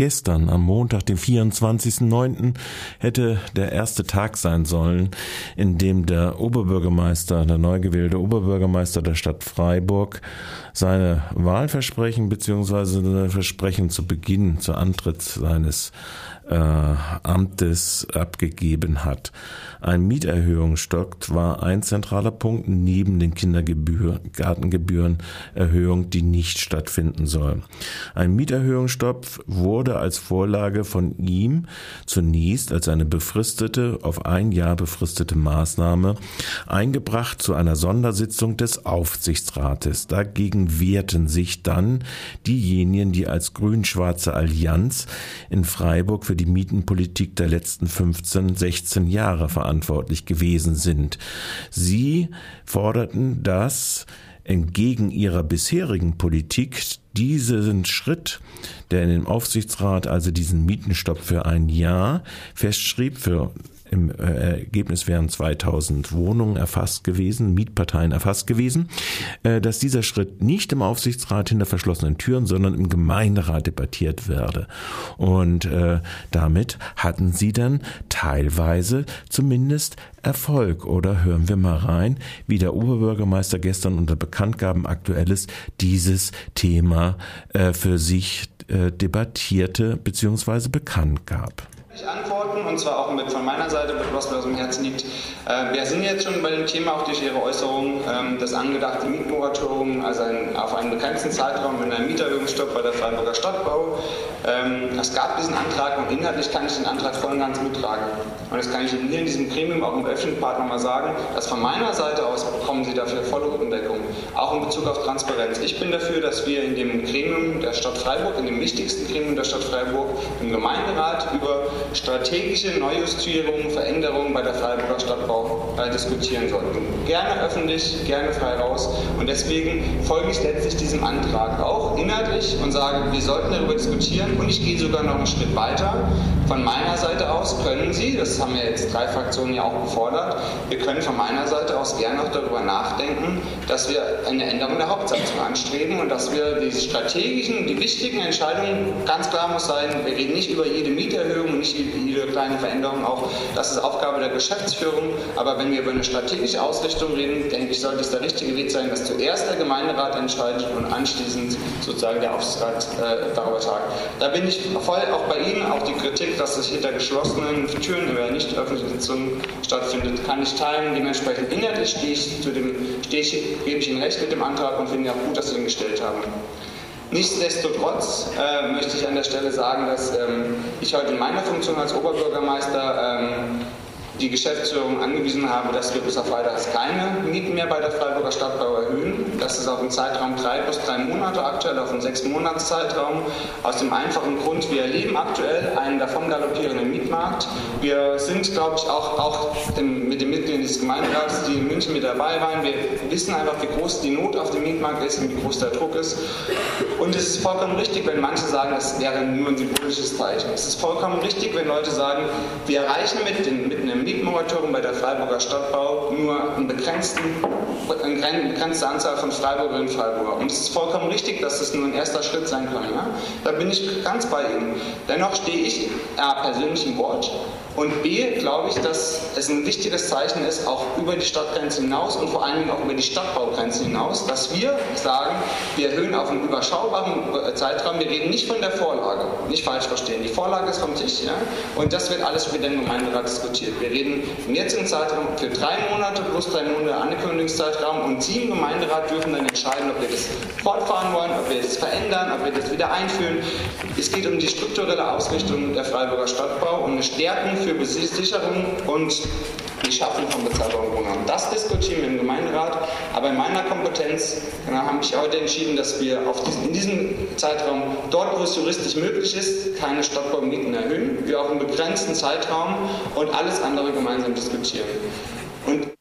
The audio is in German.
gestern, am Montag, den 24.09., hätte der erste Tag sein sollen, in dem der Oberbürgermeister, der neu gewählte Oberbürgermeister der Stadt Freiburg, seine Wahlversprechen bzw. Versprechen zu Beginn, zu Antritt seines äh, Amtes abgegeben hat. Ein Mieterhöhungsstock war ein zentraler Punkt neben den Kindergartengebührenerhöhung, die nicht stattfinden soll. Ein Mieterhöhungsstopp wurde als Vorlage von ihm zunächst als eine befristete, auf ein Jahr befristete Maßnahme eingebracht zu einer Sondersitzung des Aufsichtsrates. Dagegen wehrten sich dann diejenigen, die als grün-schwarze Allianz in Freiburg für die Mietenpolitik der letzten 15, 16 Jahre verantwortlich gewesen sind. Sie forderten, dass entgegen ihrer bisherigen Politik diesen Schritt, der in dem Aufsichtsrat also diesen Mietenstopp für ein Jahr festschrieb, für im äh, Ergebnis wären 2000 Wohnungen erfasst gewesen, Mietparteien erfasst gewesen, äh, dass dieser Schritt nicht im Aufsichtsrat hinter verschlossenen Türen, sondern im Gemeinderat debattiert werde. Und äh, damit hatten sie dann teilweise zumindest Erfolg. Oder hören wir mal rein, wie der Oberbürgermeister gestern unter Bekanntgaben aktuelles dieses Thema äh, für sich äh, debattierte bzw. bekannt gab. Ich antworten und zwar auch mit von meiner Seite, was mir aus dem Herzen liegt. Äh, wir sind jetzt schon bei dem Thema auch durch Ihre Äußerung ähm, das angedachte Mietmoratorium, also ein, auf einen begrenzten Zeitraum mit einem Mieterhöhungsstopp bei der Freiburger Stadtbau. Ähm, es gab diesen Antrag und inhaltlich kann ich den Antrag voll und ganz mittragen. Und das kann ich Ihnen hier in diesem Gremium auch im öffentlichen Part nochmal sagen, dass von meiner Seite aus bekommen Sie dafür volle Rückendeckung, auch in Bezug auf Transparenz. Ich bin dafür, dass wir in dem Gremium der Stadt Freiburg, in dem wichtigsten Gremium der Stadt Freiburg, im Gemeinderat über strategische Neujustierungen, Veränderungen bei der Freiburger Stadtbau diskutieren sollten. Gerne öffentlich, gerne frei raus. Und deswegen folge ich letztlich diesem Antrag auch inhaltlich und sage, wir sollten darüber diskutieren. Und ich gehe sogar noch einen Schritt weiter. Von meiner Seite aus können Sie, das haben ja jetzt drei Fraktionen ja auch gefordert, wir können von meiner Seite aus gerne auch darüber nachdenken, dass wir eine Änderung der Hauptsatzung anstreben und dass wir die strategischen, die wichtigen Entscheidungen, ganz klar muss sein, wir reden nicht über jede Mieterhöhung, nicht jede kleine Veränderung auch, das ist Aufgabe der Geschäftsführung. Aber wenn wir über eine strategische Ausrichtung reden, denke ich, sollte es der richtige Weg sein, dass zuerst der Gemeinderat entscheidet und anschließend sozusagen der Aufsichtsrat äh, darüber tagt. Da bin ich voll auch bei Ihnen, auch die Kritik, dass es hinter geschlossenen Türen über nicht öffentliche Sitzungen stattfindet, kann ich teilen. Dementsprechend inhaltlich stehe ich zu dem, stehe ich, gebe ich Ihnen recht mit dem Antrag und finde auch gut, dass Sie ihn gestellt haben. Nichtsdestotrotz äh, möchte ich an der Stelle sagen, dass ähm, ich heute in meiner Funktion als Oberbürgermeister ähm, die Geschäftsführung angewiesen habe, dass wir bis auf weiteres keine Mieten mehr bei der Freiburger Stadtbau erhöhen. Das ist auf dem Zeitraum drei plus drei Monate aktuell, auf einem sechs Monats Zeitraum. Aus dem einfachen Grund, wir erleben aktuell einen davon galoppierenden Mietmarkt. Wir sind, glaube ich, auch, auch mit den Mitgliedern des Gemeinderats, die in München mit dabei waren. Wir wissen einfach, wie groß die Not auf dem Mietmarkt ist und wie groß der Druck ist. Und es ist vollkommen richtig, wenn manche sagen, das wäre nur ein symbolisches Zeichen. Es ist vollkommen richtig, wenn Leute sagen, wir erreichen mit, den, mit einem Mietmoratorium bei der Freiburger Stadtbau nur eine, begrenzte Anzahl von Freiburgerinnen und Freiburger. Und es ist vollkommen richtig, dass das nur ein erster Schritt sein kann. Ja? Da bin ich ganz bei Ihnen. Dennoch stehe ich A, persönlich im Wort und B, glaube ich, dass es ein wichtiges Zeichen ist, auch über die Stadtgrenze hinaus und vor allen Dingen auch über die Stadtbaugrenze hinaus, dass wir sagen, wir erhöhen auf einen überschaubaren Zeitraum. Wir reden nicht von der Vorlage, nicht falsch verstehen. Die Vorlage ist vom Tisch ja? und das wird alles mit dem Gemeinderat diskutiert. Wir reden im jetzigen Zeitraum für drei Monate plus drei Monate Ankündigungszeitraum und Sie im Gemeinderat dürfen dann entscheiden, ob wir das fortfahren wollen, ob wir das verändern, ob wir das wieder einführen. Es geht um die strukturelle Ausrichtung der Freiburger Stadtbau, um eine Stärkung für Besicherung und die Schaffung von bezahlbaren Wohnraum. Das diskutieren wir im Gemeinderat, aber in meiner Kompetenz genau, habe ich heute entschieden, dass wir diesen, in diesem Zeitraum, dort wo es juristisch möglich ist, keine Stadtbaumieten erhöhen, wir auch einen begrenzten Zeitraum und alles andere gemeinsam diskutieren. Und